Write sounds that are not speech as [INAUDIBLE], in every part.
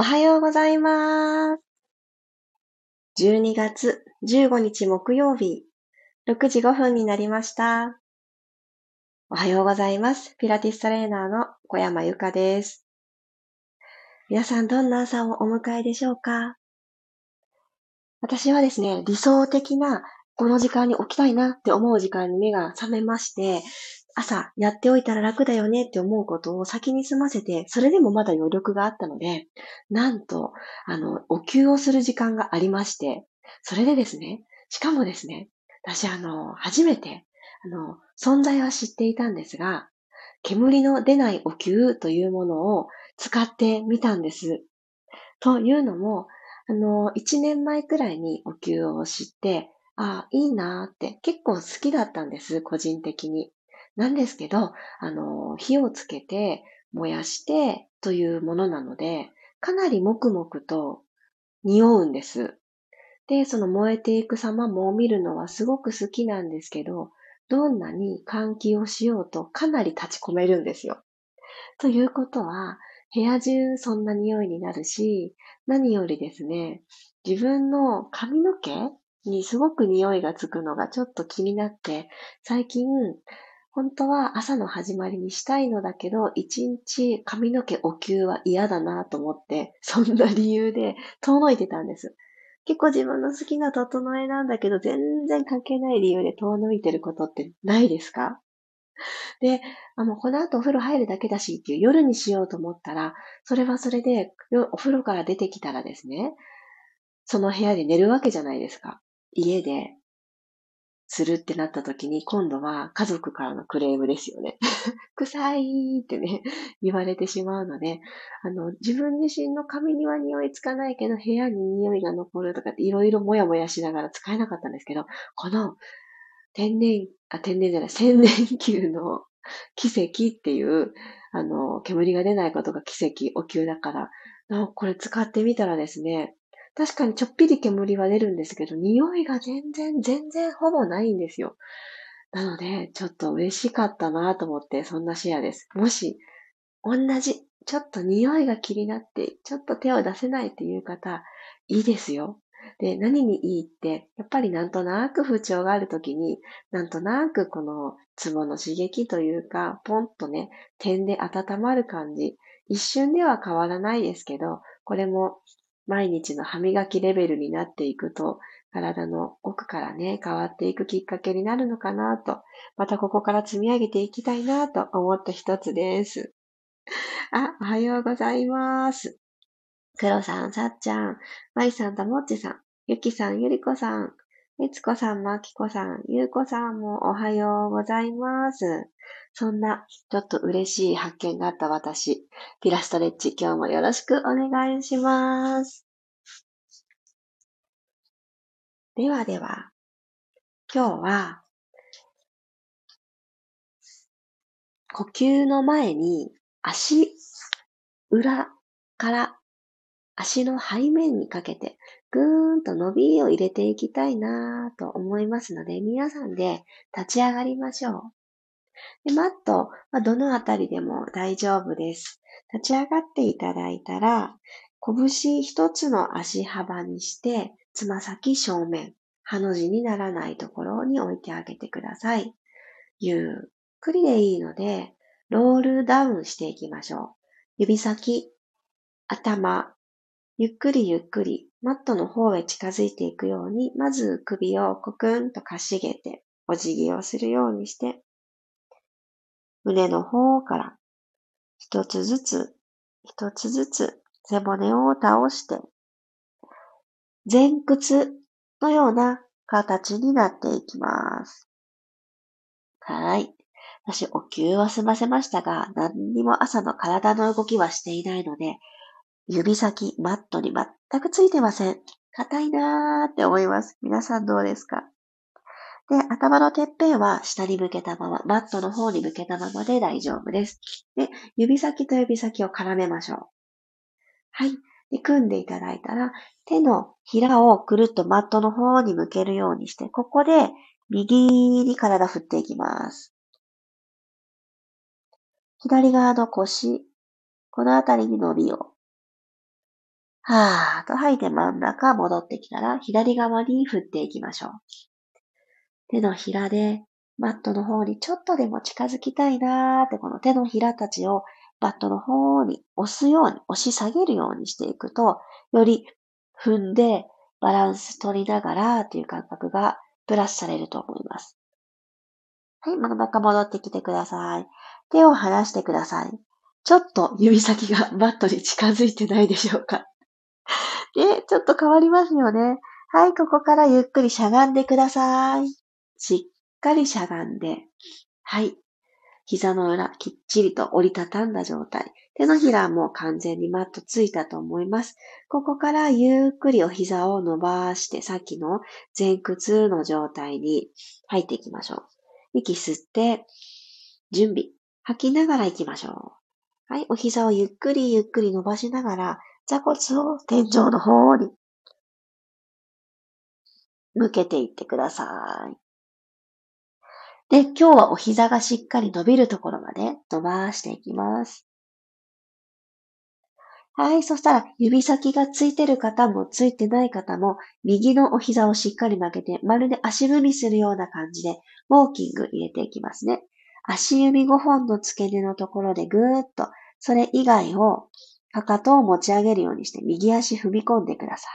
おはようございます。12月15日木曜日、6時5分になりました。おはようございます。ピラティストレーナーの小山由かです。皆さんどんな朝をお迎えでしょうか？私はですね、理想的なこの時間に起きたいなって思う時間に目が覚めまして、朝やっておいたら楽だよねって思うことを先に済ませて、それでもまだ余力があったので、なんと、あの、お灸をする時間がありまして、それでですね、しかもですね、私あの、初めて、あの、存在は知っていたんですが、煙の出ないお灸というものを使ってみたんです。というのも、あの、1年前くらいにお灸を知って、ああ、いいなーって結構好きだったんです、個人的に。なんですけど、あの、火をつけて燃やしてというものなので、かなり黙々と匂うんです。で、その燃えていく様も見るのはすごく好きなんですけど、どんなに換気をしようとかなり立ち込めるんですよ。ということは、部屋中そんな匂いになるし、何よりですね、自分の髪の毛にすごく匂いがつくのがちょっと気になって、最近、本当は朝の始まりにしたいのだけど、一日髪の毛お灸は嫌だなと思って、そんな理由で遠のいてたんです。結構自分の好きな整えなんだけど、全然関係ない理由で遠のいてることってないですか？で、あの、この後お風呂入るだけだしっていう夜にしようと思ったら、それはそれで、お風呂から出てきたらですね、その部屋で寝るわけじゃないですか。家で、するってなった時に、今度は家族からのクレームですよね。[LAUGHS] 臭いってね、言われてしまうので、あの、自分自身の髪には匂いつかないけど、部屋に匂いが残るとかっていろいろもやもやしながら使えなかったんですけど、この天然、あ、天然じゃない、千年球の [LAUGHS] 奇跡っていう、あの、煙が出ないことが奇跡、お灸だから、これ使ってみたらですね、確かにちょっぴり煙は出るんですけど、匂いが全然、全然ほぼないんですよ。なので、ちょっと嬉しかったなと思って、そんなシェアです。もし、同じ、ちょっと匂いが気になって、ちょっと手を出せないっていう方、いいですよ。で、何にいいって、やっぱりなんとなく不調があるときに、なんとなくこのツボの刺激というか、ポンとね、点で温まる感じ。一瞬では変わらないですけど、これも毎日の歯磨きレベルになっていくと、体の奥からね、変わっていくきっかけになるのかなと、またここから積み上げていきたいなと思った一つです。[LAUGHS] あ、おはようございます。黒さん、さっちゃん、まいさんともっちさん、ゆきさん、ゆりこさん、みつこさん、まきこさん、ゆうこさんもおはようございます。そんな、ちょっと嬉しい発見があった私、ピラストレッチ、今日もよろしくお願いします。ではでは、今日は、呼吸の前に足裏から足の背面にかけてぐーんと伸びを入れていきたいなと思いますので、皆さんで立ち上がりましょう。でマットはどのあたりでも大丈夫です。立ち上がっていただいたら、拳一つの足幅にして、つま先正面、ハの字にならないところに置いてあげてください。ゆっくりでいいので、ロールダウンしていきましょう。指先、頭、ゆっくりゆっくりマットの方へ近づいていくように、まず首をコクンとかしげて、お辞儀をするようにして、胸の方から一つずつ、一つずつ背骨を倒して、前屈のような形になっていきます。はい。私、お灸は済ませましたが、何にも朝の体の動きはしていないので、指先、マットに全くついてません。硬いなーって思います。皆さんどうですか？で、頭のてっぺんは下に向けたまま、マットの方に向けたままで大丈夫です。で、指先と指先を絡めましょう。はい。で、組んでいただいたら、手のひらをくるっとマットの方に向けるようにして、ここで右に体振っていきます。左側の腰、このあたりに伸びを。はーと吐いて真ん中戻ってきたら、左側に振っていきましょう。手のひらでマットの方にちょっとでも近づきたいなーって、この手のひらたちをバットの方に押すように、押し下げるようにしていくと、より踏んでバランス取りながらという感覚がプラスされると思います。はい、真ん中戻ってきてください。手を離してください。ちょっと指先がバットに近づいてないでしょうか。で、ちょっと変わりますよね。はい、ここからゆっくりしゃがんでください。しっかりしゃがんで。はい。膝の裏、きっちりと折りたたんだ状態。手のひらも完全にマットついたと思います。ここからゆっくりお膝を伸ばして、さっきの前屈の状態に入っていきましょう。息吸って、準備。吐きながら行きましょう。はい。お膝をゆっくりゆっくり伸ばしながら、座骨を天井の方に向けていってください。で、今日はお膝がしっかり伸びるところまで伸ばしていきます。はい。そしたら、指先がついてる方もついてない方も、右のお膝をしっかり曲げて、まるで足踏みするような感じで、ウォーキング入れていきますね。足指5本の付け根のところでぐーっと、それ以外を、かかとを持ち上げるようにして、右足踏み込んでくださ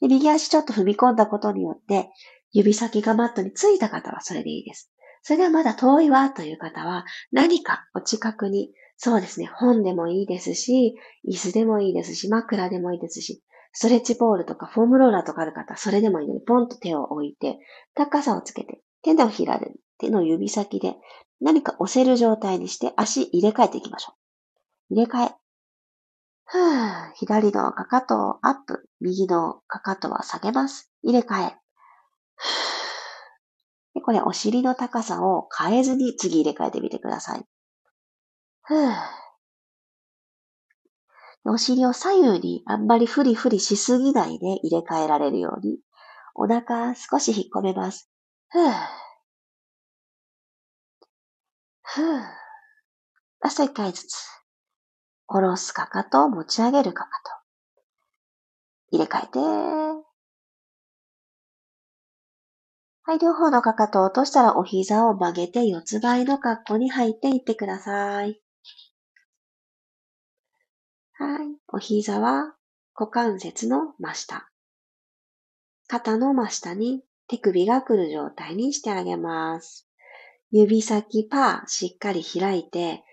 い。で右足ちょっと踏み込んだことによって、指先がマットについた方はそれでいいです。それではまだ遠いわという方は、何かお近くにそうですね。本でもいいですし、椅子でもいいですし、枕でもいいですし、ストレッチボールとかフォームローラーとかある方、それでもいいので、ポンと手を置いて、高さをつけて、手のひらで、手の指先で何か押せる状態にして足入れ替えていきましょう。入れ替え。ふぅ、左のかかとをアップ、右のかかとは下げます。入れ替え。でこれ、お尻の高さを変えずに次入れ替えてみてください。ふぅ。お尻を左右にあんまりフリフリしすぎないで入れ替えられるように、お腹少し引っ込めます。ふぅ。ふぅ。ラスト一回ずつ。下ろすかかと、持ち上げるかかと。入れ替えて。はい、両方のかかとを落としたらお膝を曲げて四つ倍の格好に入っていってください。はい。お膝は股関節の真下。肩の真下に手首が来る状態にしてあげます。指先パーしっかり開いて、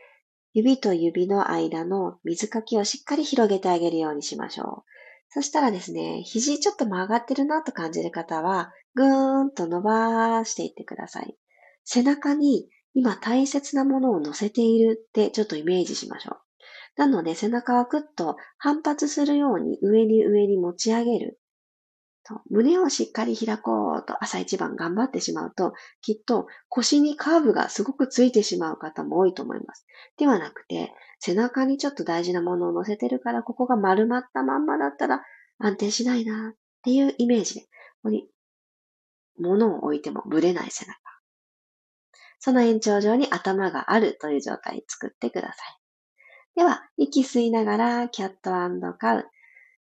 指と指の間の水かきをしっかり広げてあげるようにしましょう。そしたらですね、肘ちょっと曲がってるなと感じる方は、ぐーんと伸ばしていってください。背中に今大切なものを乗せているってちょっとイメージしましょう。なので背中はぐっと反発するように上に上に持ち上げる。胸をしっかり開こうと朝一番頑張ってしまうと、きっと腰にカーブがすごくついてしまう方も多いと思います。ではなくて、背中にちょっと大事なものを乗せてるから、ここが丸まったまんまだったら安定しないなっていうイメージで、ここに物を置いてもぶれない背中。その延長上に頭があるという状態作ってください。では、息吸いながら、キャットカウ。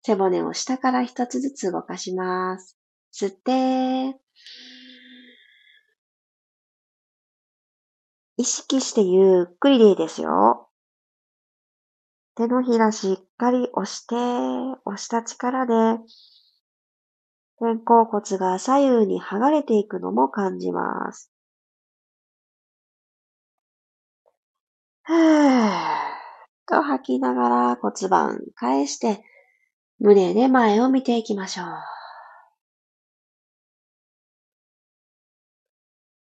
背骨を下から一つずつ動かします。吸って、意識してゆっくりでいいですよ。手のひらしっかり押して、押した力で、肩甲骨が左右に剥がれていくのも感じます。ふぅ。と吐きながら骨盤返して胸で前を見ていきましょう。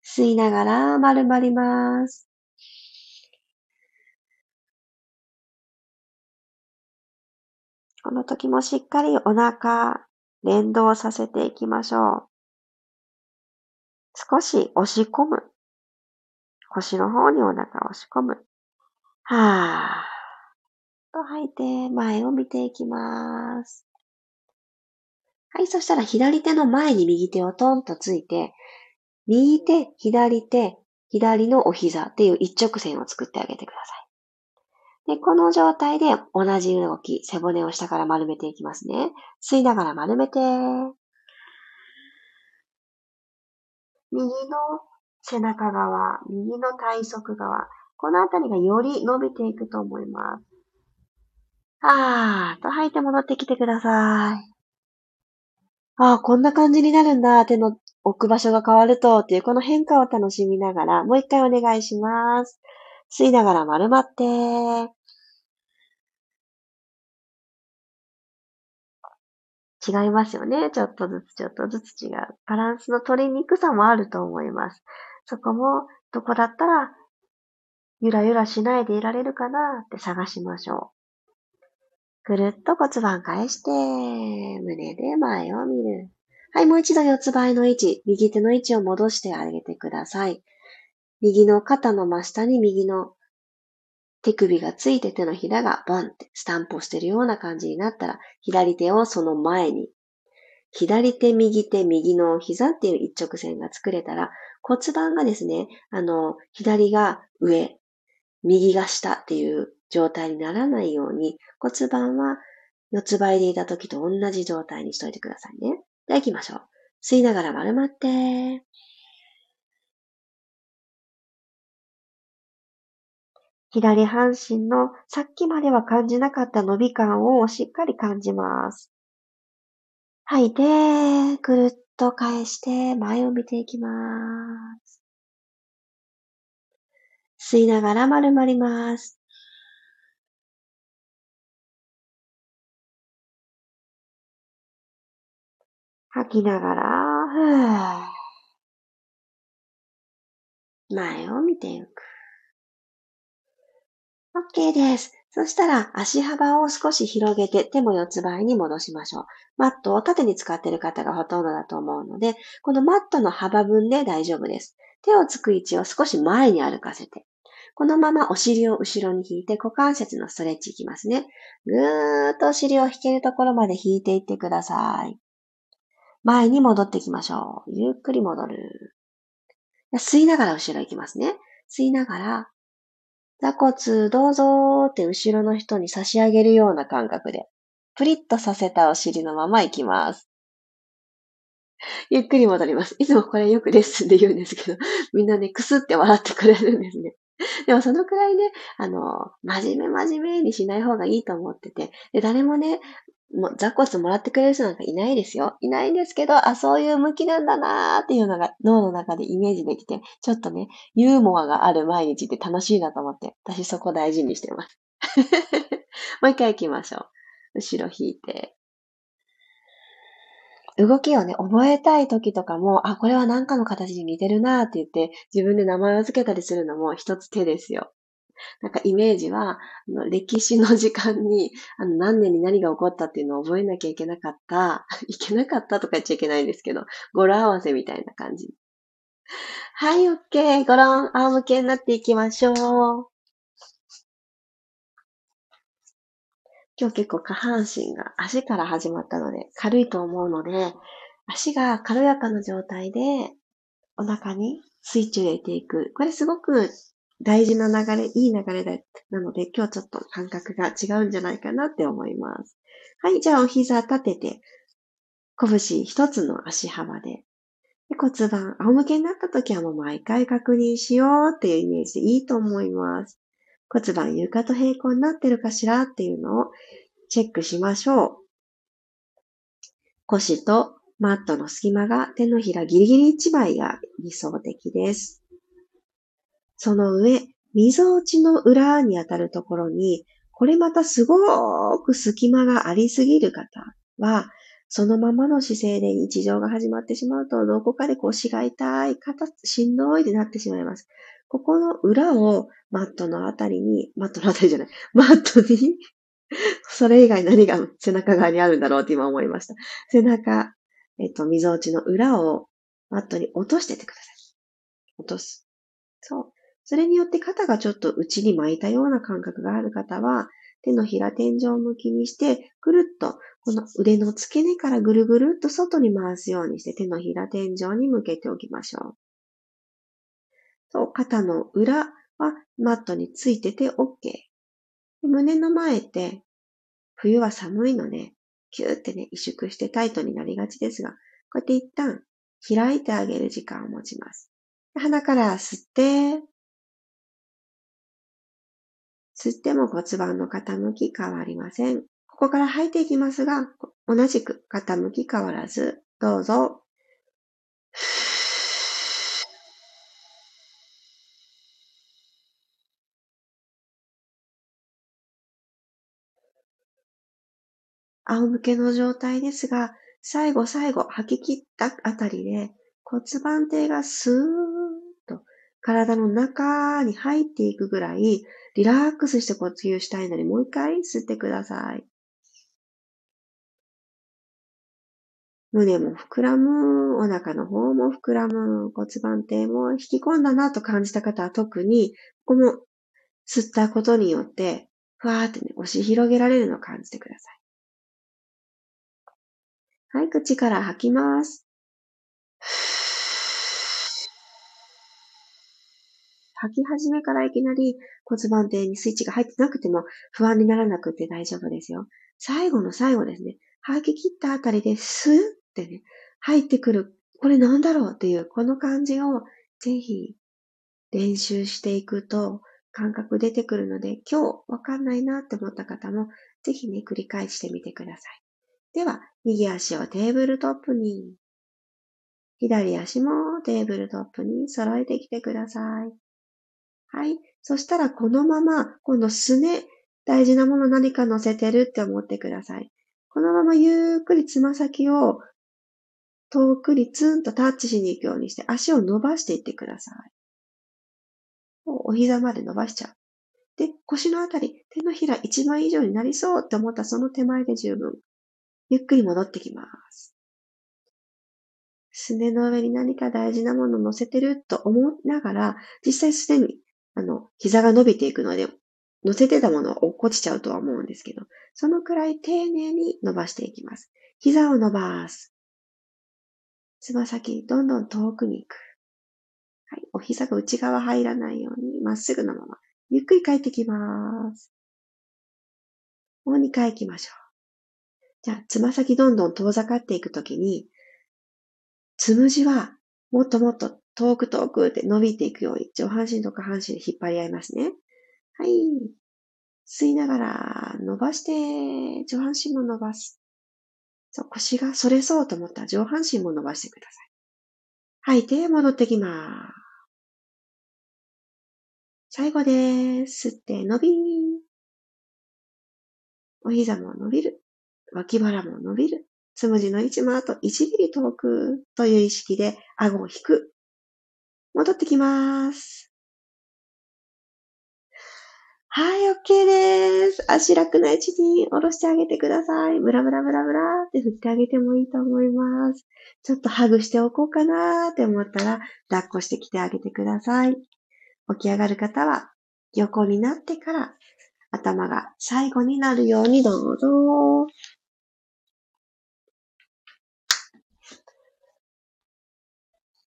吸いながら丸まります。この時もしっかりお腹連動させていきましょう。少し押し込む。腰の方にお腹を押し込む。はぁ。と吐いて前を見ていきます。はい、そしたら左手の前に右手をトンとついて、右手、左手、左のお膝っていう一直線を作ってあげてください。で、この状態で同じ動き、背骨を下から丸めていきますね。吸いながら丸めて、右の背中側、右の体側側、このあたりがより伸びていくと思います。あーと吐いて戻ってきてください。ああ、こんな感じになるんだ。手の置く場所が変わると、っていうこの変化を楽しみながら、もう一回お願いします。吸いながら丸まって。違いますよね。ちょっとずつちょっとずつ違う。バランスの取りにくさもあると思います。そこも、どこだったら、ゆらゆらしないでいられるかなって探しましょう。ぐるっと骨盤返して、胸で前を見る。はい、もう一度四つ倍の位置、右手の位置を戻してあげてください。右の肩の真下に右の手首がついて手のひらがボンってスタンプをしてるような感じになったら、左手をその前に、左手、右手、右の膝っていう一直線が作れたら、骨盤がですね、あの、左が上、右が下っていう状態にならないように、骨盤は四つ倍でいた時と同じ状態にしといてくださいね。では行きましょう。吸いながら丸まって、左半身のさっきまでは感じなかった伸び感をしっかり感じます。吐いて、くるっと返して前を見ていきます。吸いながら丸まります。吐きながら、前を見ていく。OK です。そしたら足幅を少し広げて手も四つ倍に戻しましょう。マットを縦に使っている方がほとんどだと思うので、このマットの幅分で大丈夫です。手をつく位置を少し前に歩かせて。このままお尻を後ろに引いて股関節のストレッチいきますね。ぐーっとお尻を引けるところまで引いていってください。前に戻っていきましょう。ゆっくり戻る。吸いながら後ろ行きますね。吸いながら座骨どうぞーって後ろの人に差し上げるような感覚で、プリッとさせたお尻のまま行きます。ゆっくり戻ります。いつもこれよくレッスンで言うんですけど、みんなね、くすって笑ってくれるんですね。でもそのくらいね、あの、真面目真面目にしない方がいいと思ってて、で誰もね、もう、ザコスもらってくれる人なんかいないですよ。いないんですけど、あ、そういう向きなんだなーっていうのが脳の中でイメージできて、ちょっとね、ユーモアがある毎日って楽しいなと思って、私そこ大事にしてます。[LAUGHS] もう一回行きましょう。後ろ引いて。動きをね、覚えたい時とかも、あ、これは何かの形に似てるなーって言って、自分で名前を付けたりするのも一つ手ですよ。なんかイメージは、あの歴史の時間に、あの何年に何が起こったっていうのを覚えなきゃいけなかった、[LAUGHS] いけなかったとか言っちゃいけないんですけど、語呂合わせみたいな感じ。はい、OK。ご覧、仰向けになっていきましょう。今日結構下半身が足から始まったので軽いと思うので、足が軽やかな状態でお腹にスイッチを入れていく。これすごく大事な流れ、いい流れだ、なので、今日ちょっと感覚が違うんじゃないかなって思います。はい、じゃあお膝立てて、拳一つの足幅で。で骨盤、仰向けになった時はもう毎回確認しようっていうイメージでいいと思います。骨盤床と平行になってるかしらっていうのをチェックしましょう。腰とマットの隙間が手のひらギリギリ1枚が理想的です。その上、溝落ちの裏にあたるところに、これまたすごく隙間がありすぎる方は、そのままの姿勢で日常が始まってしまうと、どこかで腰が痛い、肩、しんどいでなってしまいます。ここの裏をマットのあたりに、マットのあたりじゃない、マットに [LAUGHS] それ以外何が背中側にあるんだろうって今思いました。背中、えっと、溝落ちの裏をマットに落としててください。落とす。そう。それによって肩がちょっと内に巻いたような感覚がある方は、手のひら天井向きにして、ぐるっと、この腕の付け根からぐるぐるっと外に回すようにして手のひら天井に向けておきましょう。そう、肩の裏はマットについてて OK。胸の前って、冬は寒いので、キューってね、萎縮してタイトになりがちですが、こうやって一旦開いてあげる時間を持ちます。鼻から吸って、吸っても骨盤の傾き変わりません。ここから吐いていきますが、同じく傾き変わらず、どうぞ。仰向けの状態ですが、最後最後吐き切ったあたりで骨盤底がスーッ体の中に入っていくぐらいリラックスして呼吸したいのでもう一回吸ってください。胸も膨らむ、お腹の方も膨らむ、骨盤底も引き込んだなと感じた方は特に、この吸ったことによって、ふわーってね、押し広げられるのを感じてください。はい、口から吐きます。吐き始めからいきなり骨盤底にスイッチが入ってなくても不安にならなくて大丈夫ですよ。最後の最後ですね。吐き切ったあたりでスーってね、入ってくる。これなんだろうっていう、この感じをぜひ練習していくと感覚出てくるので、今日わかんないなって思った方もぜひね、繰り返してみてください。では、右足をテーブルトップに、左足もテーブルトップに揃えてきてください。はい。そしたらこのまま、今度すね、大事なもの何か乗せてるって思ってください。このままゆっくりつま先を遠くにツンとタッチしに行くようにして足を伸ばしていってください。お膝まで伸ばしちゃう。で、腰のあたり、手のひら一番以上になりそうって思ったその手前で十分。ゆっくり戻ってきます。すねの上に何か大事なものを乗せてると思いながら、実際すでに、あの、膝が伸びていくので、乗せてたものは落っこちちゃうとは思うんですけど、そのくらい丁寧に伸ばしていきます。膝を伸ばす。つま先、どんどん遠くに行く。はい。お膝が内側入らないように、まっすぐのまま、ゆっくり帰ってきます。もう2回行きましょう。じゃあ、つま先どんどん遠ざかっていくときに、つむじはもっともっと遠く遠くって伸びていくように、上半身と下半身で引っ張り合いますね。はい。吸いながら伸ばして、上半身も伸ばす。そう、腰が反れそうと思ったら上半身も伸ばしてください。吐いて戻ってきます。最後です。吸って伸び。お膝も伸びる。脇腹も伸びる。つむじの位置もあと1ミリ遠くという意識で顎を引く。戻ってきます。はい、OK です。足楽な位置に下ろしてあげてください。ブラブラブラブラって振ってあげてもいいと思います。ちょっとハグしておこうかなって思ったら、抱っこしてきてあげてください。起き上がる方は、横になってから頭が最後になるようにどうぞ。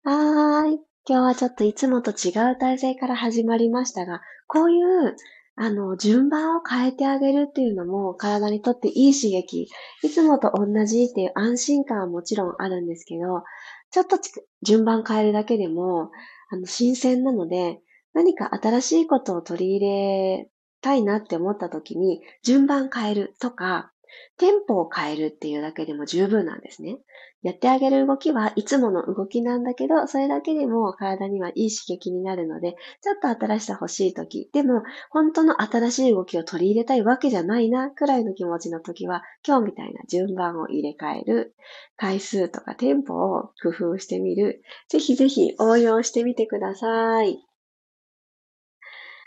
はーい。今日はちょっといつもと違う体勢から始まりましたが、こういう、あの、順番を変えてあげるっていうのも体にとっていい刺激。いつもと同じっていう安心感はもちろんあるんですけど、ちょっと順番変えるだけでも、あの、新鮮なので、何か新しいことを取り入れたいなって思った時に、順番変えるとか、テンポを変えるっていうだけでも十分なんですね。やってあげる動きはいつもの動きなんだけど、それだけでも体にはいい刺激になるので、ちょっと新しさ欲しい時、でも本当の新しい動きを取り入れたいわけじゃないな、くらいの気持ちの時は、今日みたいな順番を入れ替える、回数とかテンポを工夫してみる、ぜひぜひ応用してみてください。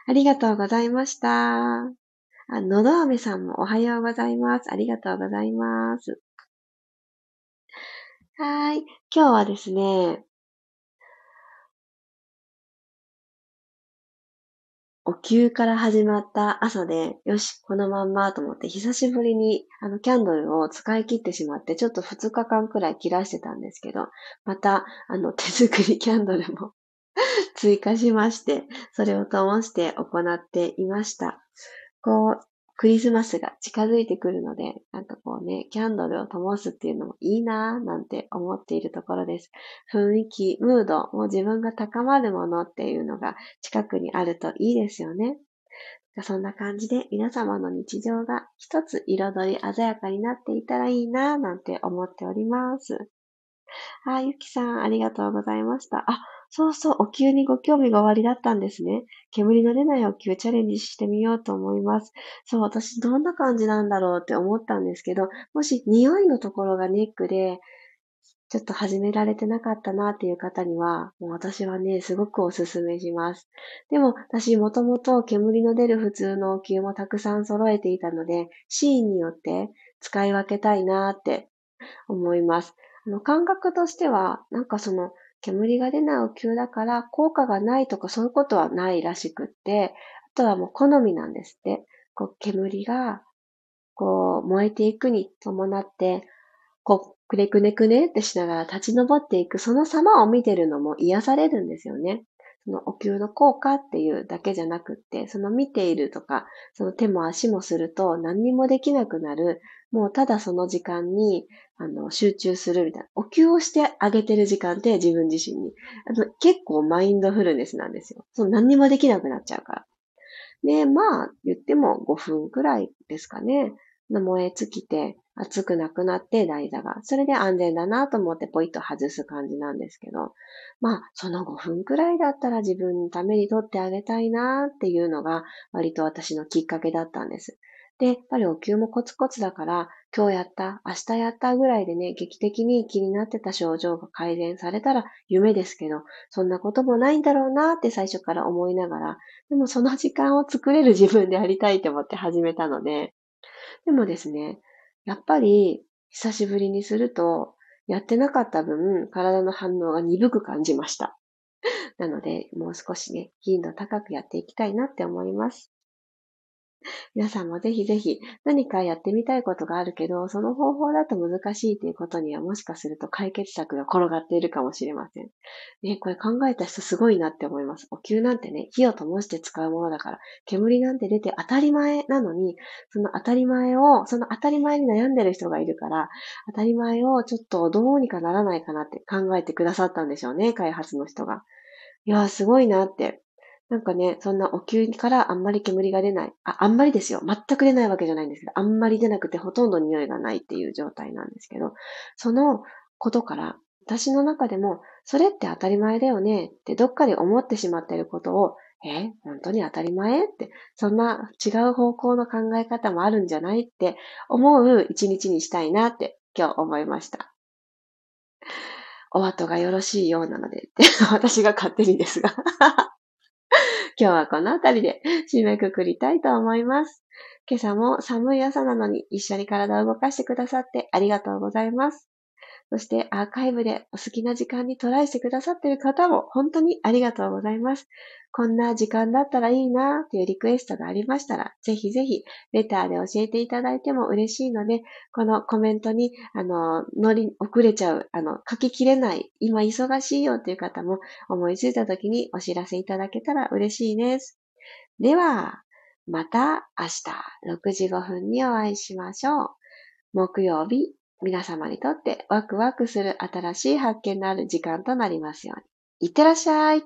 ありがとうございました。あ、のどあめさんもおはようございます。ありがとうございます。はい。今日はですね、お灸から始まった朝で、よし、このまんまと思って、久しぶりにあのキャンドルを使い切ってしまって、ちょっと2日間くらい切らしてたんですけど、また、あの、手作りキャンドルも [LAUGHS] 追加しまして、それを灯して行っていました。こう、クリスマスが近づいてくるので、なんかこうね、キャンドルを灯すっていうのもいいなぁなんて思っているところです。雰囲気、ムード、もう自分が高まるものっていうのが近くにあるといいですよね。そんな感じで皆様の日常が一つ彩り鮮やかになっていたらいいなぁなんて思っております。あ、ゆきさん、ありがとうございました。あ、そうそう、お灸にご興味がおありだったんですね。煙の出ないお灸チャレンジしてみようと思います。そう、私どんな感じなんだろうって思ったんですけど、もし匂いのところがネックで、ちょっと始められてなかったなっていう方には、もう私はね、すごくおすすめします。でも、私もともと煙の出る普通のお灸もたくさん揃えていたので、シーンによって使い分けたいなって思います。あの感覚としては、なんかその煙が出ないお灸だから効果がないとかそういうことはないらしくって、あとはもう好みなんですって。こう煙がこう燃えていくに伴って、こうくねくねくねってしながら立ち上っていくその様を見てるのも癒されるんですよね。そのお灸の効果っていうだけじゃなくって、その見ているとか、その手も足もすると何にもできなくなる、もうただその時間にあの集中するみたいな。お灸をしてあげてる時間って自分自身に。あの結構マインドフルネスなんですよ。その何にもできなくなっちゃうから。で、まあ、言っても5分くらいですかね。燃え尽きて、熱くなくなって台座が。それで安全だなと思ってポイッと外す感じなんですけど、まあ、その5分くらいだったら自分のために取ってあげたいなっていうのが割と私のきっかけだったんです。で、やっぱりお灸もコツコツだから、今日やった、明日やったぐらいでね、劇的に気になってた症状が改善されたら夢ですけど、そんなこともないんだろうなって最初から思いながら、でもその時間を作れる [LAUGHS] 自分でありたいと思って始めたので、でもですね、やっぱり久しぶりにすると、やってなかった分、体の反応が鈍く感じました。なので、もう少しね、頻度高くやっていきたいなって思います。[LAUGHS] 皆さんもぜひぜひ何かやってみたいことがあるけど、その方法だと難しいということにはもしかすると解決策が転がっているかもしれません。ね、これ考えた人すごいなって思います。お灸なんてね、火を灯して使うものだから、煙なんて出て当たり前なのに、その当たり前を、その当たり前に悩んでる人がいるから、当たり前をちょっとどうにかならないかなって考えてくださったんでしょうね、開発の人が。いやー、すごいなってなんかね、そんなお灸からあんまり煙が出ない。あ、あんまりですよ。全く出ないわけじゃないんですけど、あんまり出なくてほとんど匂いがないっていう状態なんですけど、そのことから、私の中でも、それって当たり前だよねってどっかで思ってしまっていることを、え、本当に当たり前って、そんな違う方向の考え方もあるんじゃないって思う一日にしたいなって今日思いました。お後がよろしいようなのでって、[LAUGHS] 私が勝手にですが [LAUGHS] 今日はこのあたりで締めくくりたいと思います。今朝も寒い朝なのに一緒に体を動かしてくださってありがとうございます。そしてアーカイブでお好きな時間にトライしてくださっている方も本当にありがとうございます。こんな時間だったらいいなというリクエストがありましたら、ぜひぜひレターで教えていただいても嬉しいので、このコメントに、あの、乗り、遅れちゃう、あの、書ききれない、今忙しいよという方も思いついた時にお知らせいただけたら嬉しいです。では、また明日6時5分にお会いしましょう。木曜日皆様にとってワクワクする新しい発見のある時間となりますように。いってらっしゃい。